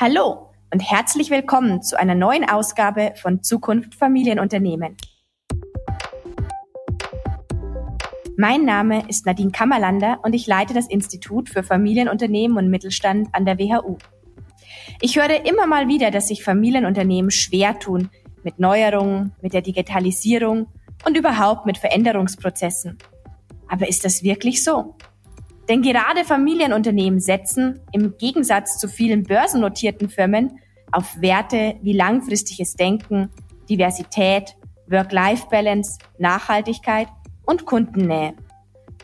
Hallo und herzlich willkommen zu einer neuen Ausgabe von Zukunft Familienunternehmen. Mein Name ist Nadine Kammerlander und ich leite das Institut für Familienunternehmen und Mittelstand an der WHU. Ich höre immer mal wieder, dass sich Familienunternehmen schwer tun mit Neuerungen, mit der Digitalisierung und überhaupt mit Veränderungsprozessen. Aber ist das wirklich so? Denn gerade Familienunternehmen setzen, im Gegensatz zu vielen börsennotierten Firmen, auf Werte wie langfristiges Denken, Diversität, Work-Life-Balance, Nachhaltigkeit und Kundennähe.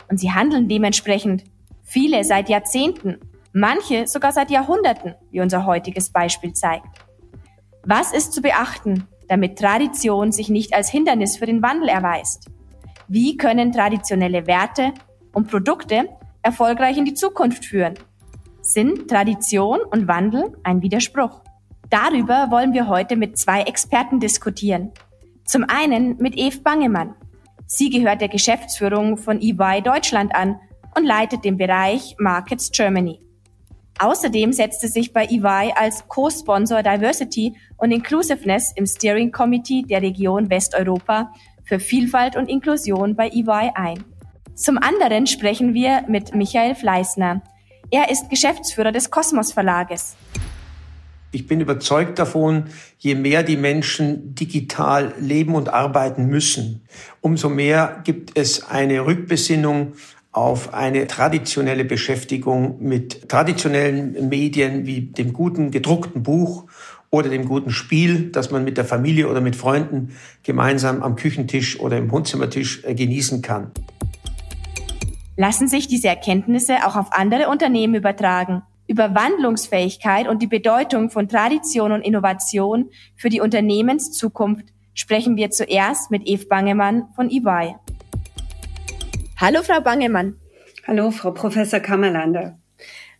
Und sie handeln dementsprechend viele seit Jahrzehnten, manche sogar seit Jahrhunderten, wie unser heutiges Beispiel zeigt. Was ist zu beachten, damit Tradition sich nicht als Hindernis für den Wandel erweist? Wie können traditionelle Werte und Produkte erfolgreich in die Zukunft führen? Sind Tradition und Wandel ein Widerspruch? Darüber wollen wir heute mit zwei Experten diskutieren. Zum einen mit Eve Bangemann. Sie gehört der Geschäftsführung von EY Deutschland an und leitet den Bereich Markets Germany. Außerdem setzte sich bei EY als Co-Sponsor Diversity und Inclusiveness im Steering Committee der Region Westeuropa für Vielfalt und Inklusion bei EY ein. Zum anderen sprechen wir mit Michael Fleißner. Er ist Geschäftsführer des Kosmos Verlages. Ich bin überzeugt davon, je mehr die Menschen digital leben und arbeiten müssen, umso mehr gibt es eine Rückbesinnung auf eine traditionelle Beschäftigung mit traditionellen Medien wie dem guten gedruckten Buch oder dem guten Spiel, das man mit der Familie oder mit Freunden gemeinsam am Küchentisch oder im Wohnzimmertisch äh, genießen kann. Lassen sich diese Erkenntnisse auch auf andere Unternehmen übertragen? Über Wandlungsfähigkeit und die Bedeutung von Tradition und Innovation für die Unternehmenszukunft sprechen wir zuerst mit Eve Bangemann von EY. Hallo, Frau Bangemann. Hallo, Frau Professor Kammerlander.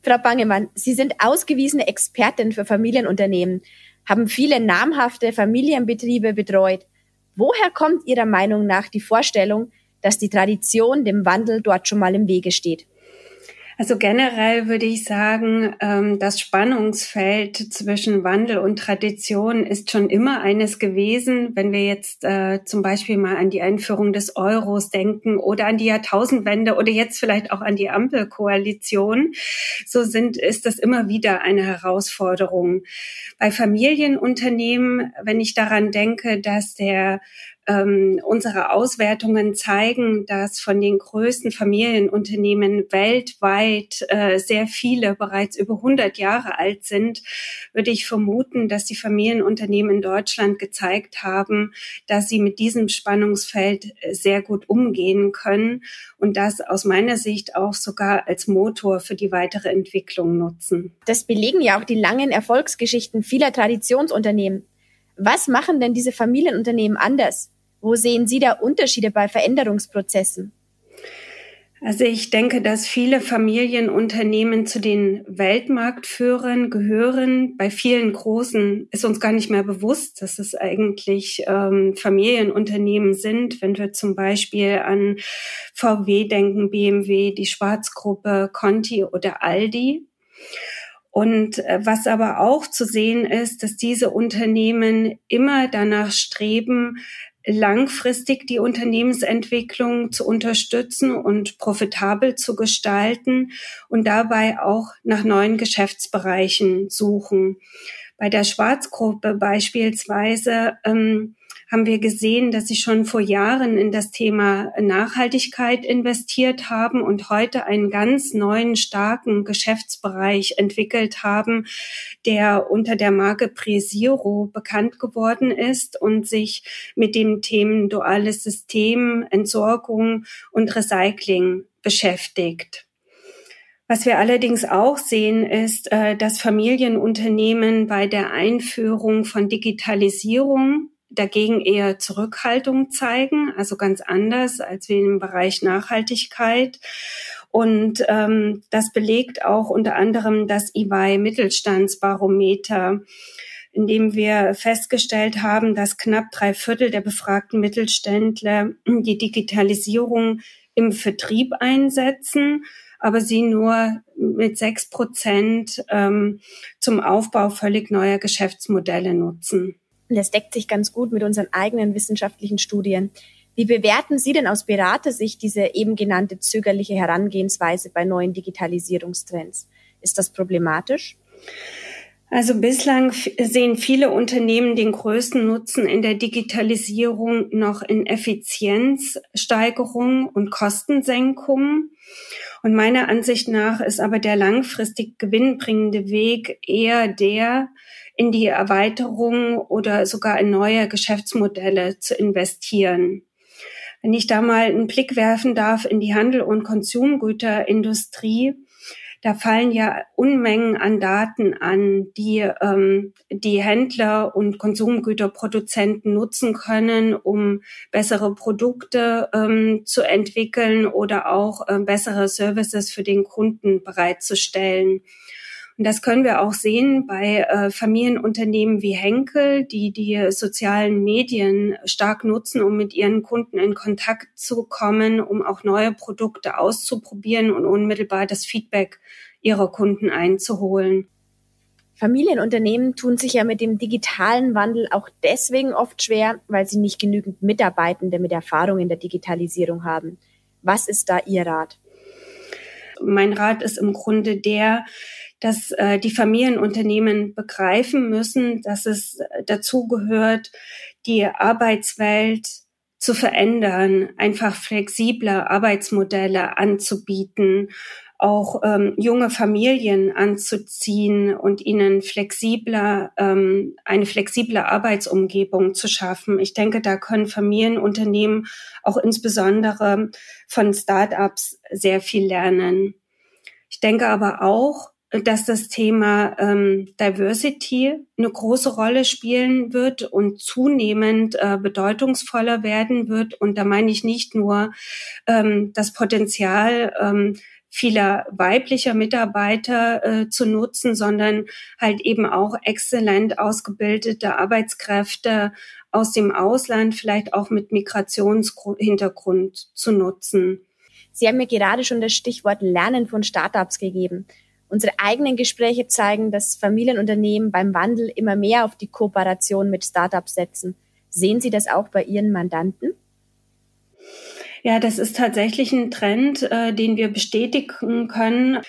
Frau Bangemann, Sie sind ausgewiesene Expertin für Familienunternehmen, haben viele namhafte Familienbetriebe betreut. Woher kommt Ihrer Meinung nach die Vorstellung, dass die Tradition dem Wandel dort schon mal im Wege steht? Also generell würde ich sagen, ähm, das Spannungsfeld zwischen Wandel und Tradition ist schon immer eines gewesen. Wenn wir jetzt äh, zum Beispiel mal an die Einführung des Euros denken oder an die Jahrtausendwende oder jetzt vielleicht auch an die Ampelkoalition, so sind, ist das immer wieder eine Herausforderung. Bei Familienunternehmen, wenn ich daran denke, dass der ähm, unsere Auswertungen zeigen, dass von den größten Familienunternehmen weltweit äh, sehr viele bereits über 100 Jahre alt sind, würde ich vermuten, dass die Familienunternehmen in Deutschland gezeigt haben, dass sie mit diesem Spannungsfeld äh, sehr gut umgehen können und das aus meiner Sicht auch sogar als Motor für die weitere Entwicklung nutzen. Das belegen ja auch die langen Erfolgsgeschichten vieler Traditionsunternehmen. Was machen denn diese Familienunternehmen anders? Wo sehen Sie da Unterschiede bei Veränderungsprozessen? Also ich denke, dass viele Familienunternehmen zu den Weltmarktführern gehören. Bei vielen großen ist uns gar nicht mehr bewusst, dass es eigentlich ähm, Familienunternehmen sind. Wenn wir zum Beispiel an VW denken, BMW, die Schwarzgruppe, Conti oder Aldi. Und äh, was aber auch zu sehen ist, dass diese Unternehmen immer danach streben, langfristig die Unternehmensentwicklung zu unterstützen und profitabel zu gestalten und dabei auch nach neuen Geschäftsbereichen suchen. Bei der Schwarzgruppe beispielsweise ähm, haben wir gesehen, dass sie schon vor Jahren in das Thema Nachhaltigkeit investiert haben und heute einen ganz neuen, starken Geschäftsbereich entwickelt haben, der unter der Marke Presiro bekannt geworden ist und sich mit dem Themen duales System, Entsorgung und Recycling beschäftigt. Was wir allerdings auch sehen, ist, äh, dass Familienunternehmen bei der Einführung von Digitalisierung dagegen eher Zurückhaltung zeigen, also ganz anders als wir im Bereich Nachhaltigkeit. Und ähm, das belegt auch unter anderem das EY Mittelstandsbarometer, in dem wir festgestellt haben, dass knapp drei Viertel der befragten Mittelständler die Digitalisierung im Vertrieb einsetzen aber sie nur mit sechs Prozent ähm, zum Aufbau völlig neuer Geschäftsmodelle nutzen. Das deckt sich ganz gut mit unseren eigenen wissenschaftlichen Studien. Wie bewerten Sie denn aus Beratersicht diese eben genannte zögerliche Herangehensweise bei neuen Digitalisierungstrends? Ist das problematisch? Also bislang sehen viele Unternehmen den größten Nutzen in der Digitalisierung noch in Effizienzsteigerung und Kostensenkung. Und meiner Ansicht nach ist aber der langfristig gewinnbringende Weg eher der, in die Erweiterung oder sogar in neue Geschäftsmodelle zu investieren. Wenn ich da mal einen Blick werfen darf in die Handel- und Konsumgüterindustrie, da fallen ja Unmengen an Daten an, die ähm, die Händler und Konsumgüterproduzenten nutzen können, um bessere Produkte ähm, zu entwickeln oder auch äh, bessere Services für den Kunden bereitzustellen. Und das können wir auch sehen bei äh, Familienunternehmen wie Henkel, die die sozialen Medien stark nutzen, um mit ihren Kunden in Kontakt zu kommen, um auch neue Produkte auszuprobieren und unmittelbar das Feedback ihrer Kunden einzuholen. Familienunternehmen tun sich ja mit dem digitalen Wandel auch deswegen oft schwer, weil sie nicht genügend Mitarbeitende mit Erfahrung in der Digitalisierung haben. Was ist da Ihr Rat? Mein Rat ist im Grunde der, dass äh, die Familienunternehmen begreifen müssen, dass es dazu gehört, die Arbeitswelt zu verändern, einfach flexible Arbeitsmodelle anzubieten, auch ähm, junge Familien anzuziehen und ihnen flexibler ähm, eine flexible Arbeitsumgebung zu schaffen. Ich denke, da können Familienunternehmen auch insbesondere von Startups sehr viel lernen. Ich denke aber auch, dass das Thema ähm, Diversity eine große Rolle spielen wird und zunehmend äh, bedeutungsvoller werden wird. Und da meine ich nicht nur ähm, das Potenzial ähm, vieler weiblicher Mitarbeiter äh, zu nutzen, sondern halt eben auch exzellent ausgebildete Arbeitskräfte aus dem Ausland, vielleicht auch mit Migrationshintergrund zu nutzen. Sie haben mir gerade schon das Stichwort Lernen von Startups gegeben. Unsere eigenen Gespräche zeigen, dass Familienunternehmen beim Wandel immer mehr auf die Kooperation mit Startups setzen. Sehen Sie das auch bei Ihren Mandanten? Ja, das ist tatsächlich ein Trend, äh, den wir bestätigen können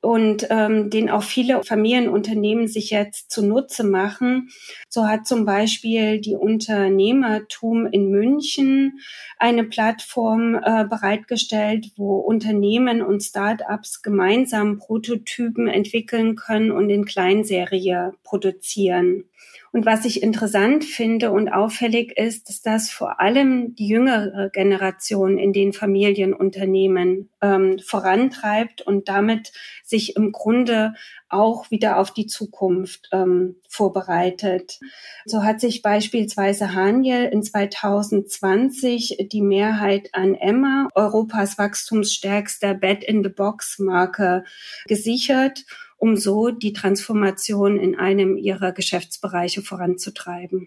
und ähm, den auch viele Familienunternehmen sich jetzt zunutze machen. So hat zum Beispiel die Unternehmertum in München eine Plattform äh, bereitgestellt, wo Unternehmen und Start-ups gemeinsam Prototypen entwickeln können und in Kleinserie produzieren. Und was ich interessant finde und auffällig ist, dass das vor allem die jüngere Generation in den Familienunternehmen ähm, vorantreibt und damit sich im Grunde auch wieder auf die Zukunft ähm, vorbereitet. So hat sich beispielsweise Haniel in 2020 die Mehrheit an Emma, Europas wachstumsstärkster Bed-in-the-Box-Marke, gesichert um so die Transformation in einem ihrer Geschäftsbereiche voranzutreiben.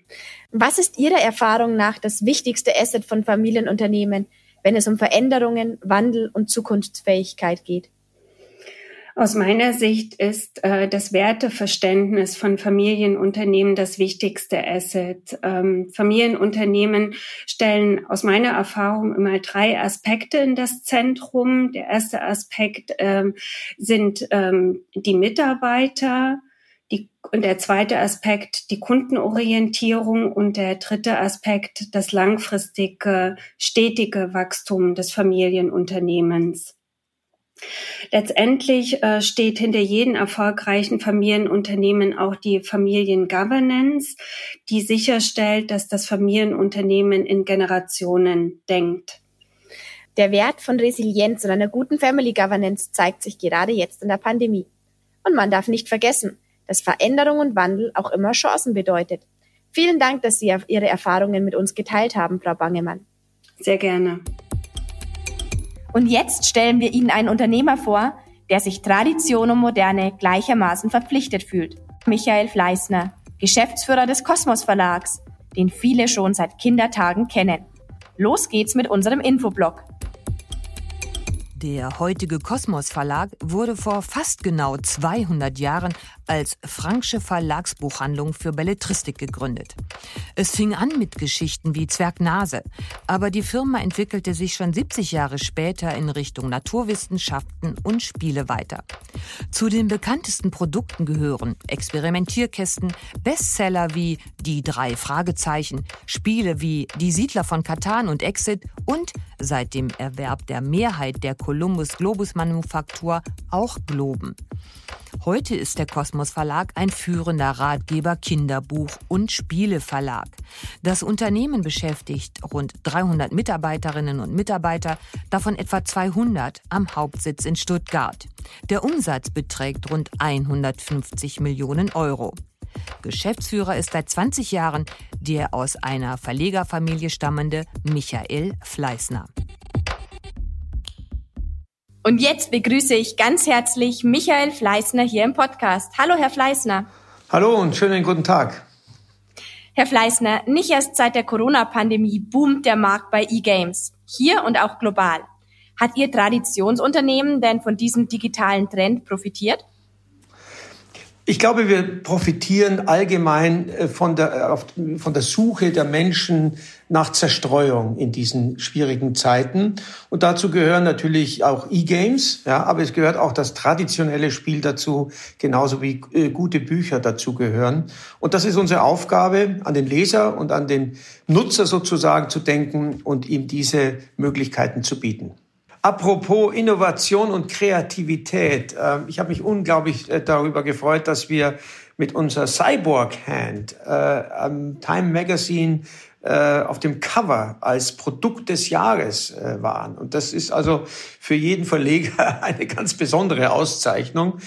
Was ist Ihrer Erfahrung nach das wichtigste Asset von Familienunternehmen, wenn es um Veränderungen, Wandel und Zukunftsfähigkeit geht? Aus meiner Sicht ist äh, das Werteverständnis von Familienunternehmen das wichtigste Asset. Ähm, Familienunternehmen stellen aus meiner Erfahrung immer drei Aspekte in das Zentrum. Der erste Aspekt ähm, sind ähm, die Mitarbeiter. Die, und der zweite Aspekt die Kundenorientierung und der dritte Aspekt das langfristige, stetige Wachstum des Familienunternehmens. Letztendlich äh, steht hinter jedem erfolgreichen Familienunternehmen auch die Familiengovernance, die sicherstellt, dass das Familienunternehmen in Generationen denkt. Der Wert von Resilienz und einer guten Family Governance zeigt sich gerade jetzt in der Pandemie. Und man darf nicht vergessen, dass Veränderung und Wandel auch immer Chancen bedeutet. Vielen Dank, dass Sie Ihre Erfahrungen mit uns geteilt haben, Frau Bangemann. Sehr gerne. Und jetzt stellen wir Ihnen einen Unternehmer vor, der sich Tradition und Moderne gleichermaßen verpflichtet fühlt. Michael Fleißner, Geschäftsführer des Kosmos Verlags, den viele schon seit Kindertagen kennen. Los geht's mit unserem Infoblog. Der heutige Kosmos Verlag wurde vor fast genau 200 Jahren als Franksche Verlagsbuchhandlung für Belletristik gegründet. Es fing an mit Geschichten wie Zwergnase, aber die Firma entwickelte sich schon 70 Jahre später in Richtung Naturwissenschaften und Spiele weiter. Zu den bekanntesten Produkten gehören Experimentierkästen, Bestseller wie Die drei Fragezeichen, Spiele wie Die Siedler von Katan und Exit und seit dem Erwerb der Mehrheit der Columbus Globus Manufaktur auch Globen. Heute ist der Kosmos Verlag ein führender Ratgeber, Kinderbuch und Spieleverlag. Das Unternehmen beschäftigt rund 300 Mitarbeiterinnen und Mitarbeiter, davon etwa 200 am Hauptsitz in Stuttgart. Der Umsatz beträgt rund 150 Millionen Euro. Geschäftsführer ist seit 20 Jahren der aus einer Verlegerfamilie stammende Michael Fleißner. Und jetzt begrüße ich ganz herzlich Michael Fleißner hier im Podcast. Hallo, Herr Fleißner. Hallo und schönen guten Tag. Herr Fleißner, nicht erst seit der Corona-Pandemie boomt der Markt bei E-Games. Hier und auch global. Hat Ihr Traditionsunternehmen denn von diesem digitalen Trend profitiert? Ich glaube, wir profitieren allgemein äh, von der, von der Suche der Menschen nach Zerstreuung in diesen schwierigen Zeiten. Und dazu gehören natürlich auch E-Games, ja, aber es gehört auch das traditionelle Spiel dazu, genauso wie äh, gute Bücher dazu gehören. Und das ist unsere Aufgabe, an den Leser und an den Nutzer sozusagen zu denken und ihm diese Möglichkeiten zu bieten. Apropos Innovation und Kreativität. Ähm, ich habe mich unglaublich äh, darüber gefreut, dass wir mit unserer Cyborg Hand äh, am Time Magazine äh, auf dem Cover als Produkt des Jahres waren. Und das ist also für jeden Verleger eine ganz besondere Auszeichnung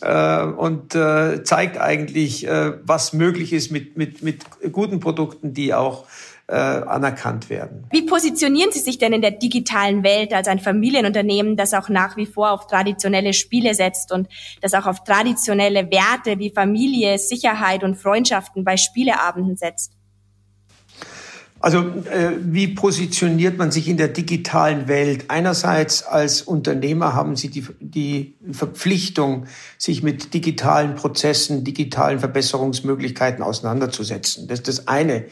und zeigt eigentlich, was möglich ist mit, mit, mit guten Produkten, die auch äh, anerkannt werden. Wie positionieren Sie sich denn in der digitalen Welt als ein Familienunternehmen, das auch nach wie vor auf traditionelle Spiele setzt und das auch auf traditionelle Werte wie Familie, Sicherheit und Freundschaften bei Spieleabenden setzt? Also äh, wie positioniert man sich in der digitalen Welt? Einerseits als Unternehmer haben Sie die, die Verpflichtung, sich mit digitalen Prozessen, digitalen Verbesserungsmöglichkeiten auseinanderzusetzen. Das ist das eine.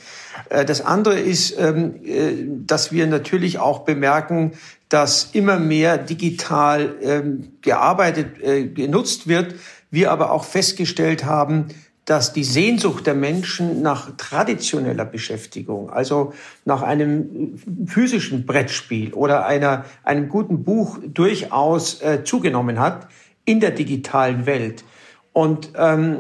Äh, das andere ist, ähm, äh, dass wir natürlich auch bemerken, dass immer mehr digital ähm, gearbeitet, äh, genutzt wird. Wir aber auch festgestellt haben, dass die Sehnsucht der Menschen nach traditioneller Beschäftigung, also nach einem physischen Brettspiel oder einer, einem guten Buch durchaus äh, zugenommen hat in der digitalen Welt. Und ähm,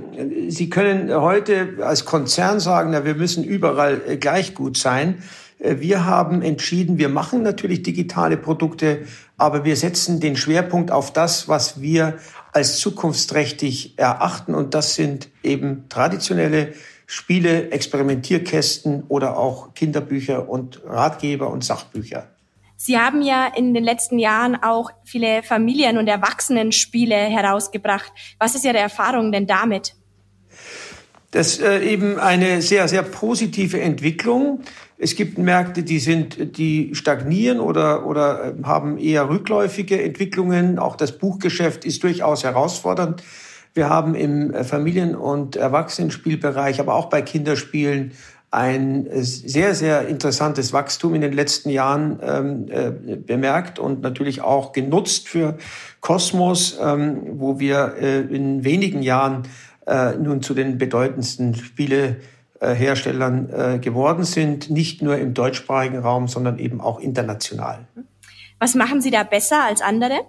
Sie können heute als Konzern sagen, na, wir müssen überall äh, gleich gut sein. Äh, wir haben entschieden, wir machen natürlich digitale Produkte, aber wir setzen den Schwerpunkt auf das, was wir als zukunftsträchtig erachten. Und das sind eben traditionelle Spiele, Experimentierkästen oder auch Kinderbücher und Ratgeber und Sachbücher. Sie haben ja in den letzten Jahren auch viele Familien- und Erwachsenenspiele herausgebracht. Was ist Ihre Erfahrung denn damit? Das ist äh, eben eine sehr, sehr positive Entwicklung. Es gibt Märkte, die sind, die stagnieren oder, oder äh, haben eher rückläufige Entwicklungen. Auch das Buchgeschäft ist durchaus herausfordernd. Wir haben im äh, Familien- und Erwachsenenspielbereich, aber auch bei Kinderspielen ein äh, sehr, sehr interessantes Wachstum in den letzten Jahren ähm, äh, bemerkt und natürlich auch genutzt für Kosmos, ähm, wo wir äh, in wenigen Jahren äh, nun zu den bedeutendsten Spiele Herstellern äh, geworden sind, nicht nur im deutschsprachigen Raum, sondern eben auch international. Was machen Sie da besser als andere?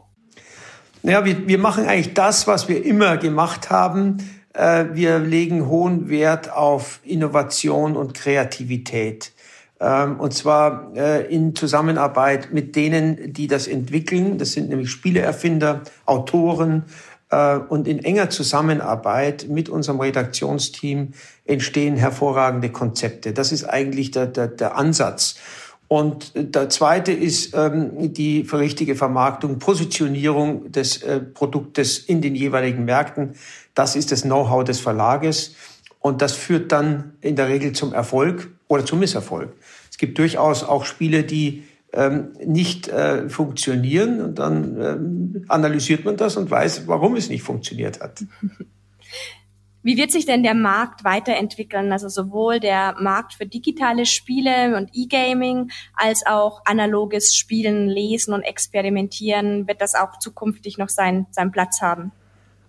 Naja, wir, wir machen eigentlich das, was wir immer gemacht haben. Äh, wir legen hohen Wert auf Innovation und Kreativität. Ähm, und zwar in Zusammenarbeit mit denen, die das entwickeln. Das sind nämlich Spieleerfinder, Autoren, äh, und in enger Zusammenarbeit mit unserem Redaktionsteam entstehen hervorragende Konzepte. Das ist eigentlich der, der, der Ansatz. Und der zweite ist ähm, die richtige Vermarktung, Positionierung des äh, Produktes in den jeweiligen Märkten. Das ist das Know-how des Verlages. Und das führt dann in der Regel zum Erfolg oder zum Misserfolg. Es gibt durchaus auch Spiele, die nicht äh, funktionieren. Und dann ähm, analysiert man das und weiß, warum es nicht funktioniert hat. Wie wird sich denn der Markt weiterentwickeln? Also sowohl der Markt für digitale Spiele und E-Gaming als auch analoges Spielen, Lesen und Experimentieren. Wird das auch zukünftig noch sein, seinen Platz haben?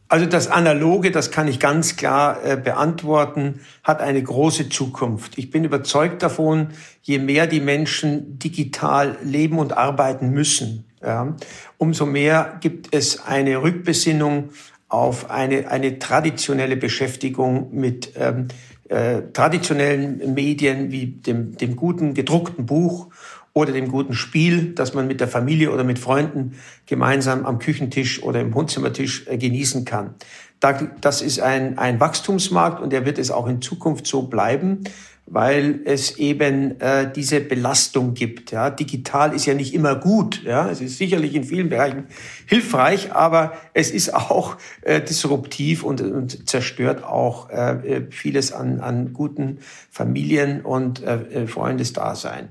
Also das Analoge, das kann ich ganz klar äh, beantworten, hat eine große Zukunft. Ich bin überzeugt davon, je mehr die Menschen digital leben und arbeiten müssen, ja, umso mehr gibt es eine Rückbesinnung auf eine, eine traditionelle Beschäftigung mit ähm, äh, traditionellen Medien wie dem, dem guten gedruckten Buch oder dem guten Spiel, das man mit der Familie oder mit Freunden gemeinsam am Küchentisch oder im Wohnzimmertisch äh, genießen kann. Das ist ein, ein Wachstumsmarkt und der wird es auch in Zukunft so bleiben weil es eben äh, diese Belastung gibt. Ja, digital ist ja nicht immer gut. Ja, es ist sicherlich in vielen Bereichen hilfreich, aber es ist auch äh, disruptiv und, und zerstört auch äh, vieles an, an guten Familien und äh, äh Freundesdasein.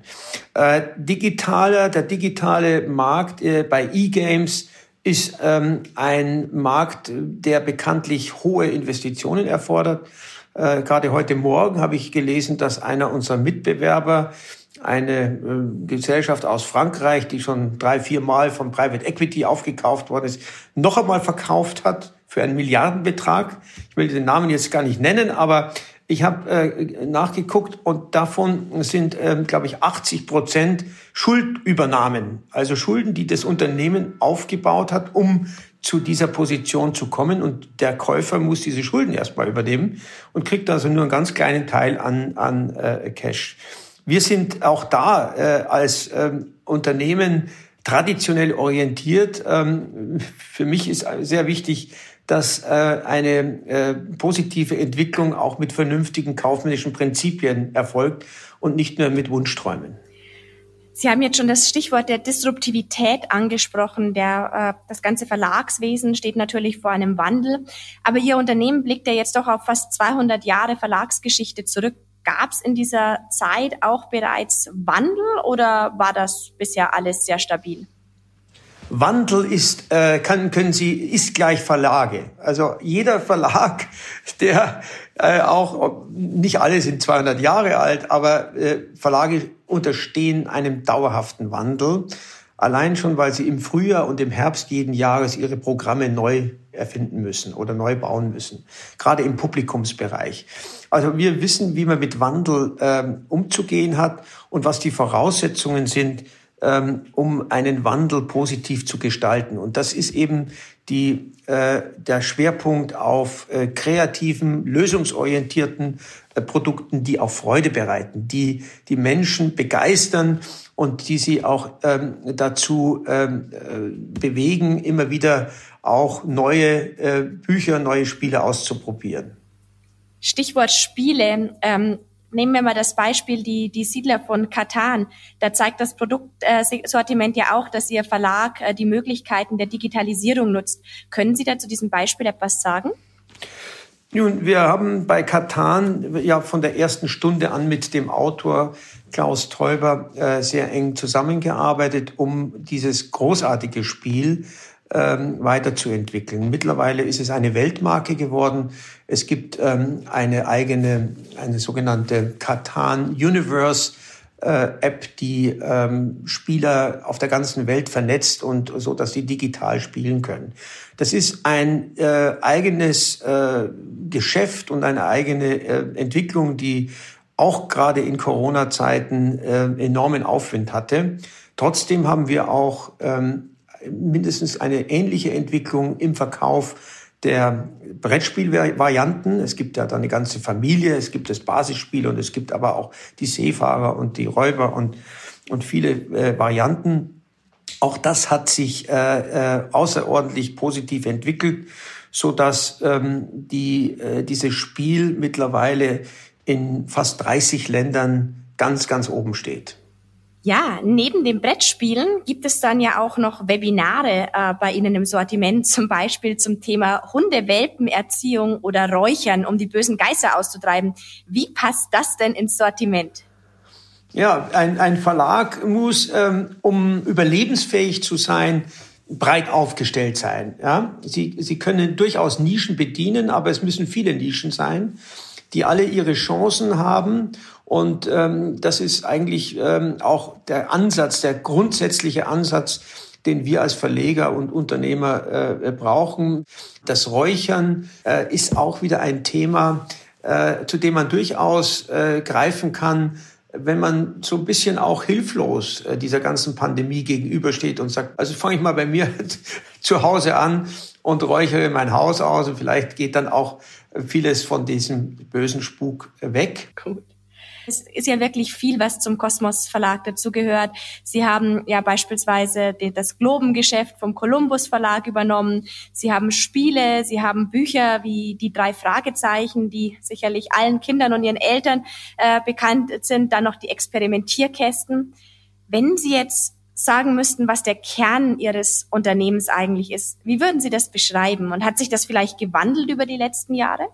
Äh, digitaler, der digitale Markt äh, bei E-Games ist ähm, ein Markt, der bekanntlich hohe Investitionen erfordert. Äh, gerade heute Morgen habe ich gelesen, dass einer unserer Mitbewerber eine äh, Gesellschaft aus Frankreich, die schon drei, vier Mal von Private Equity aufgekauft worden ist, noch einmal verkauft hat für einen Milliardenbetrag. Ich will den Namen jetzt gar nicht nennen, aber ich habe äh, nachgeguckt und davon sind, äh, glaube ich, 80 Prozent Schuldübernahmen, also Schulden, die das Unternehmen aufgebaut hat, um zu dieser Position zu kommen. Und der Käufer muss diese Schulden erstmal übernehmen und kriegt also nur einen ganz kleinen Teil an, an äh, Cash. Wir sind auch da äh, als ähm, Unternehmen traditionell orientiert. Ähm, für mich ist sehr wichtig, dass äh, eine äh, positive Entwicklung auch mit vernünftigen kaufmännischen Prinzipien erfolgt und nicht nur mit Wunschträumen. Sie haben jetzt schon das Stichwort der Disruptivität angesprochen. Der, äh, das ganze Verlagswesen steht natürlich vor einem Wandel. Aber Ihr Unternehmen blickt ja jetzt doch auf fast 200 Jahre Verlagsgeschichte zurück. Gab es in dieser Zeit auch bereits Wandel oder war das bisher alles sehr stabil? Wandel ist, äh, kann, können Sie, ist gleich Verlage. Also jeder Verlag, der äh, auch, nicht alle sind 200 Jahre alt, aber äh, Verlage unterstehen einem dauerhaften Wandel. Allein schon, weil sie im Frühjahr und im Herbst jeden Jahres ihre Programme neu erfinden müssen oder neu bauen müssen, gerade im Publikumsbereich. Also wir wissen, wie man mit Wandel ähm, umzugehen hat und was die Voraussetzungen sind, ähm, um einen Wandel positiv zu gestalten. Und das ist eben die, äh, der Schwerpunkt auf äh, kreativen, lösungsorientierten äh, Produkten, die auch Freude bereiten, die die Menschen begeistern und die sie auch ähm, dazu ähm, äh, bewegen, immer wieder auch neue äh, Bücher, neue Spiele auszuprobieren. Stichwort Spiele. Ähm, nehmen wir mal das Beispiel die, die Siedler von Katan. Da zeigt das Produktsortiment ja auch, dass Ihr Verlag äh, die Möglichkeiten der Digitalisierung nutzt. Können Sie da zu diesem Beispiel etwas sagen? Nun, wir haben bei Katan ja von der ersten Stunde an mit dem Autor Klaus Teuber äh, sehr eng zusammengearbeitet, um dieses großartige Spiel ähm, weiterzuentwickeln. Mittlerweile ist es eine Weltmarke geworden. Es gibt ähm, eine eigene, eine sogenannte Katan Universe äh, App, die ähm, Spieler auf der ganzen Welt vernetzt und so, dass sie digital spielen können. Das ist ein äh, eigenes äh, Geschäft und eine eigene äh, Entwicklung, die auch gerade in Corona-Zeiten äh, enormen Aufwind hatte. Trotzdem haben wir auch ähm, mindestens eine ähnliche Entwicklung im Verkauf der Brettspielvarianten. Es gibt ja da eine ganze Familie, es gibt das Basisspiel und es gibt aber auch die Seefahrer und die Räuber und, und viele äh, Varianten. Auch das hat sich äh, äh, außerordentlich positiv entwickelt, so dass ähm, die, äh, dieses Spiel mittlerweile in fast 30 Ländern ganz, ganz oben steht. Ja, neben dem Brettspielen gibt es dann ja auch noch Webinare äh, bei Ihnen im Sortiment, zum Beispiel zum Thema Hundewelpenerziehung oder Räuchern, um die bösen Geister auszutreiben. Wie passt das denn ins Sortiment? Ja, ein, ein Verlag muss, ähm, um überlebensfähig zu sein, breit aufgestellt sein. Ja? Sie, sie können durchaus Nischen bedienen, aber es müssen viele Nischen sein, die alle ihre Chancen haben. Und ähm, das ist eigentlich ähm, auch der Ansatz, der grundsätzliche Ansatz, den wir als Verleger und Unternehmer äh, brauchen. Das Räuchern äh, ist auch wieder ein Thema, äh, zu dem man durchaus äh, greifen kann, wenn man so ein bisschen auch hilflos äh, dieser ganzen Pandemie gegenübersteht und sagt, also fange ich mal bei mir zu Hause an und räuchere mein Haus aus und vielleicht geht dann auch vieles von diesem bösen Spuk weg. Gut. Es ist ja wirklich viel, was zum Kosmos Verlag dazugehört. Sie haben ja beispielsweise das Globengeschäft vom Columbus Verlag übernommen. Sie haben Spiele, Sie haben Bücher wie die drei Fragezeichen, die sicherlich allen Kindern und ihren Eltern äh, bekannt sind. Dann noch die Experimentierkästen. Wenn Sie jetzt sagen müssten, was der Kern Ihres Unternehmens eigentlich ist, wie würden Sie das beschreiben? Und hat sich das vielleicht gewandelt über die letzten Jahre?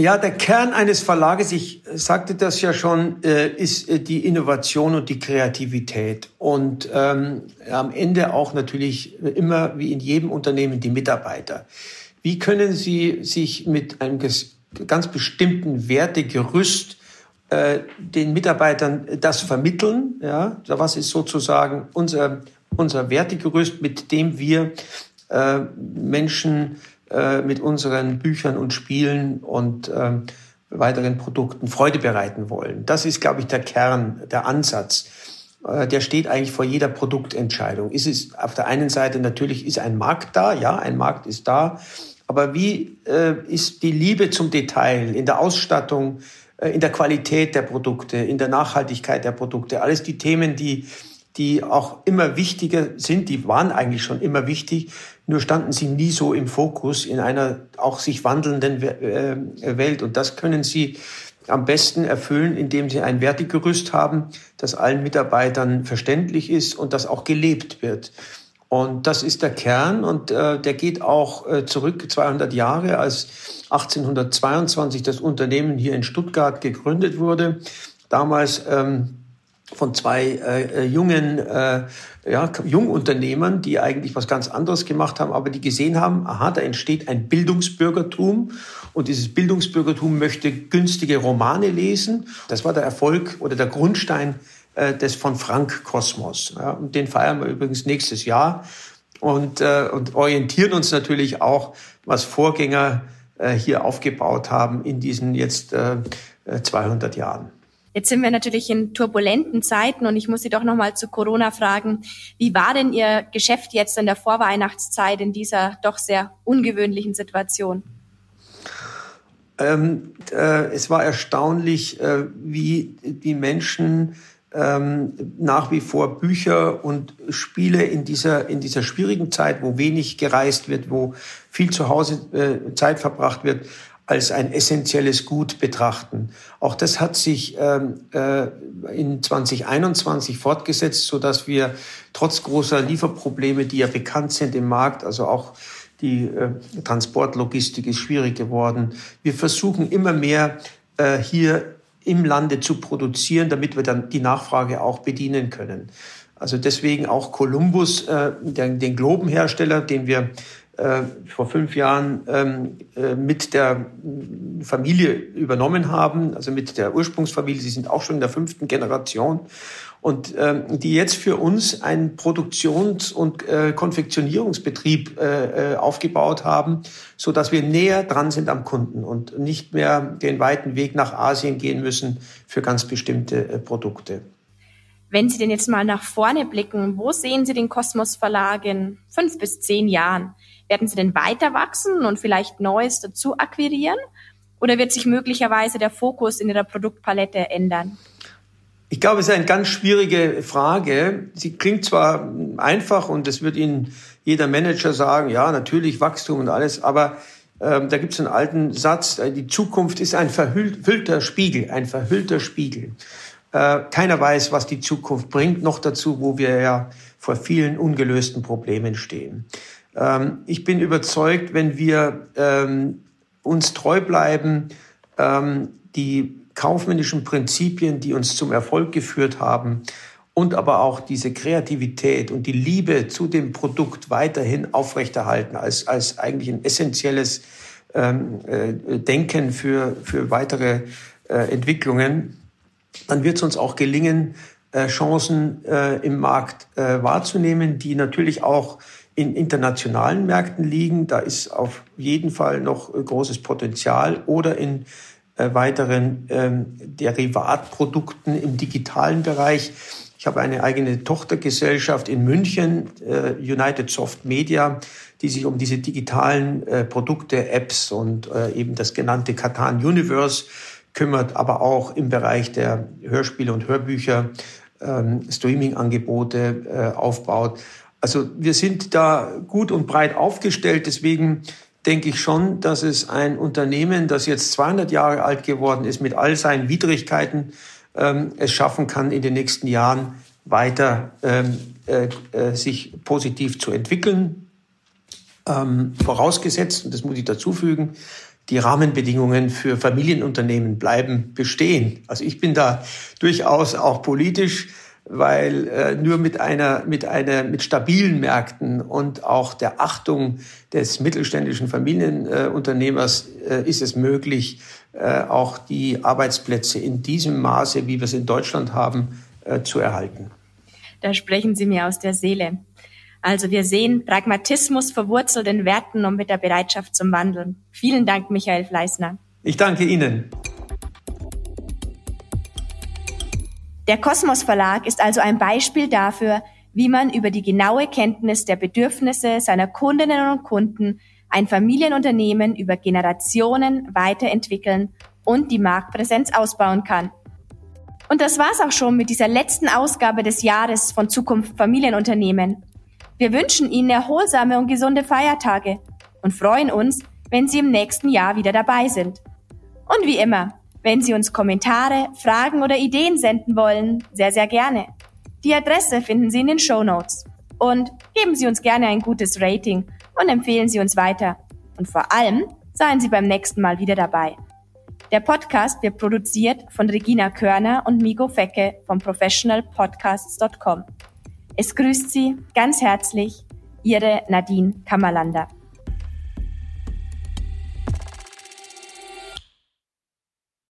Ja, der Kern eines Verlages, ich sagte das ja schon, äh, ist äh, die Innovation und die Kreativität. Und ähm, am Ende auch natürlich immer, wie in jedem Unternehmen, die Mitarbeiter. Wie können Sie sich mit einem ganz bestimmten Wertegerüst äh, den Mitarbeitern das vermitteln? Ja, was ist sozusagen unser, unser Wertegerüst, mit dem wir äh, Menschen äh, mit unseren Büchern und Spielen und ähm, weiteren Produkten Freude bereiten wollen. Das ist, glaube ich, der Kern, der Ansatz. Äh, der steht eigentlich vor jeder Produktentscheidung. Ist es auf der einen Seite natürlich ist ein Markt da, ja, ein Markt ist da, aber wie äh, ist die Liebe zum Detail in der Ausstattung, äh, in der Qualität der Produkte, in der Nachhaltigkeit der Produkte, alles die Themen, die die auch immer wichtiger sind, die waren eigentlich schon immer wichtig, nur standen sie nie so im Fokus in einer auch sich wandelnden äh, Welt. Und das können sie am besten erfüllen, indem sie ein Wertegerüst haben, das allen Mitarbeitern verständlich ist und das auch gelebt wird. Und das ist der Kern und äh, der geht auch äh, zurück 200 Jahre, als 1822 das Unternehmen hier in Stuttgart gegründet wurde. Damals ähm, von zwei äh, äh, jungen äh, ja, Jungunternehmern, die eigentlich was ganz anderes gemacht haben, aber die gesehen haben, aha, da entsteht ein Bildungsbürgertum und dieses Bildungsbürgertum möchte günstige Romane lesen. Das war der Erfolg oder der Grundstein äh, des von Frank Kosmos. Ja, und den feiern wir übrigens nächstes Jahr und, äh, und orientieren uns natürlich auch, was Vorgänger äh, hier aufgebaut haben in diesen jetzt äh, 200 äh, Jahren. Jetzt sind wir natürlich in turbulenten Zeiten und ich muss Sie doch noch mal zu Corona fragen. Wie war denn Ihr Geschäft jetzt in der Vorweihnachtszeit in dieser doch sehr ungewöhnlichen Situation? Ähm, äh, es war erstaunlich, äh, wie die Menschen ähm, nach wie vor Bücher und Spiele in dieser, in dieser schwierigen Zeit, wo wenig gereist wird, wo viel zu Hause äh, Zeit verbracht wird, als ein essentielles Gut betrachten. Auch das hat sich ähm, äh, in 2021 fortgesetzt, so dass wir trotz großer Lieferprobleme, die ja bekannt sind im Markt, also auch die äh, Transportlogistik ist schwierig geworden. Wir versuchen immer mehr äh, hier im Lande zu produzieren, damit wir dann die Nachfrage auch bedienen können. Also deswegen auch Columbus, äh, den, den Globenhersteller, den wir äh, vor fünf Jahren ähm, äh, mit der Familie übernommen haben, also mit der Ursprungsfamilie. Sie sind auch schon in der fünften Generation und ähm, die jetzt für uns einen Produktions- und äh, Konfektionierungsbetrieb äh, äh, aufgebaut haben, so dass wir näher dran sind am Kunden und nicht mehr den weiten Weg nach Asien gehen müssen für ganz bestimmte äh, Produkte. Wenn Sie denn jetzt mal nach vorne blicken, wo sehen Sie den Kosmos Verlag in fünf bis zehn Jahren? Werden Sie denn weiter wachsen und vielleicht Neues dazu akquirieren? Oder wird sich möglicherweise der Fokus in Ihrer Produktpalette ändern? Ich glaube, es ist eine ganz schwierige Frage. Sie klingt zwar einfach und es wird Ihnen jeder Manager sagen, ja, natürlich Wachstum und alles, aber ähm, da gibt es einen alten Satz, äh, die Zukunft ist ein verhüllter Spiegel, ein verhüllter Spiegel. Äh, keiner weiß, was die Zukunft bringt, noch dazu, wo wir ja vor vielen ungelösten Problemen stehen. Ähm, ich bin überzeugt, wenn wir ähm, uns treu bleiben, ähm, die kaufmännischen Prinzipien, die uns zum Erfolg geführt haben und aber auch diese Kreativität und die Liebe zu dem Produkt weiterhin aufrechterhalten als, als eigentlich ein essentielles ähm, äh, Denken für, für weitere äh, Entwicklungen, dann wird es uns auch gelingen, äh, Chancen äh, im Markt äh, wahrzunehmen, die natürlich auch in internationalen Märkten liegen. Da ist auf jeden Fall noch großes Potenzial oder in weiteren ähm, Derivatprodukten im digitalen Bereich. Ich habe eine eigene Tochtergesellschaft in München, United Soft Media, die sich um diese digitalen Produkte, Apps und eben das genannte Katan Universe kümmert, aber auch im Bereich der Hörspiele und Hörbücher ähm, Streaming-Angebote äh, aufbaut. Also wir sind da gut und breit aufgestellt. Deswegen denke ich schon, dass es ein Unternehmen, das jetzt 200 Jahre alt geworden ist, mit all seinen Widrigkeiten, ähm, es schaffen kann, in den nächsten Jahren weiter ähm, äh, äh, sich positiv zu entwickeln. Ähm, vorausgesetzt, und das muss ich dazu fügen, die Rahmenbedingungen für Familienunternehmen bleiben bestehen. Also ich bin da durchaus auch politisch, weil äh, nur mit einer, mit einer, mit stabilen Märkten und auch der Achtung des mittelständischen Familienunternehmers äh, ist es möglich, äh, auch die Arbeitsplätze in diesem Maße, wie wir es in Deutschland haben, äh, zu erhalten. Da sprechen Sie mir aus der Seele. Also wir sehen Pragmatismus verwurzelt in Werten und mit der Bereitschaft zum Wandeln. Vielen Dank, Michael Fleißner. Ich danke Ihnen. Der Kosmos Verlag ist also ein Beispiel dafür, wie man über die genaue Kenntnis der Bedürfnisse seiner Kundinnen und Kunden ein Familienunternehmen über Generationen weiterentwickeln und die Marktpräsenz ausbauen kann. Und das war's auch schon mit dieser letzten Ausgabe des Jahres von Zukunft Familienunternehmen. Wir wünschen Ihnen erholsame und gesunde Feiertage und freuen uns, wenn Sie im nächsten Jahr wieder dabei sind. Und wie immer, wenn Sie uns Kommentare, Fragen oder Ideen senden wollen, sehr, sehr gerne. Die Adresse finden Sie in den Show Notes. Und geben Sie uns gerne ein gutes Rating und empfehlen Sie uns weiter. Und vor allem seien Sie beim nächsten Mal wieder dabei. Der Podcast wird produziert von Regina Körner und Migo Fecke vom professionalpodcasts.com. Es grüßt Sie ganz herzlich Ihre Nadine Kammerlander.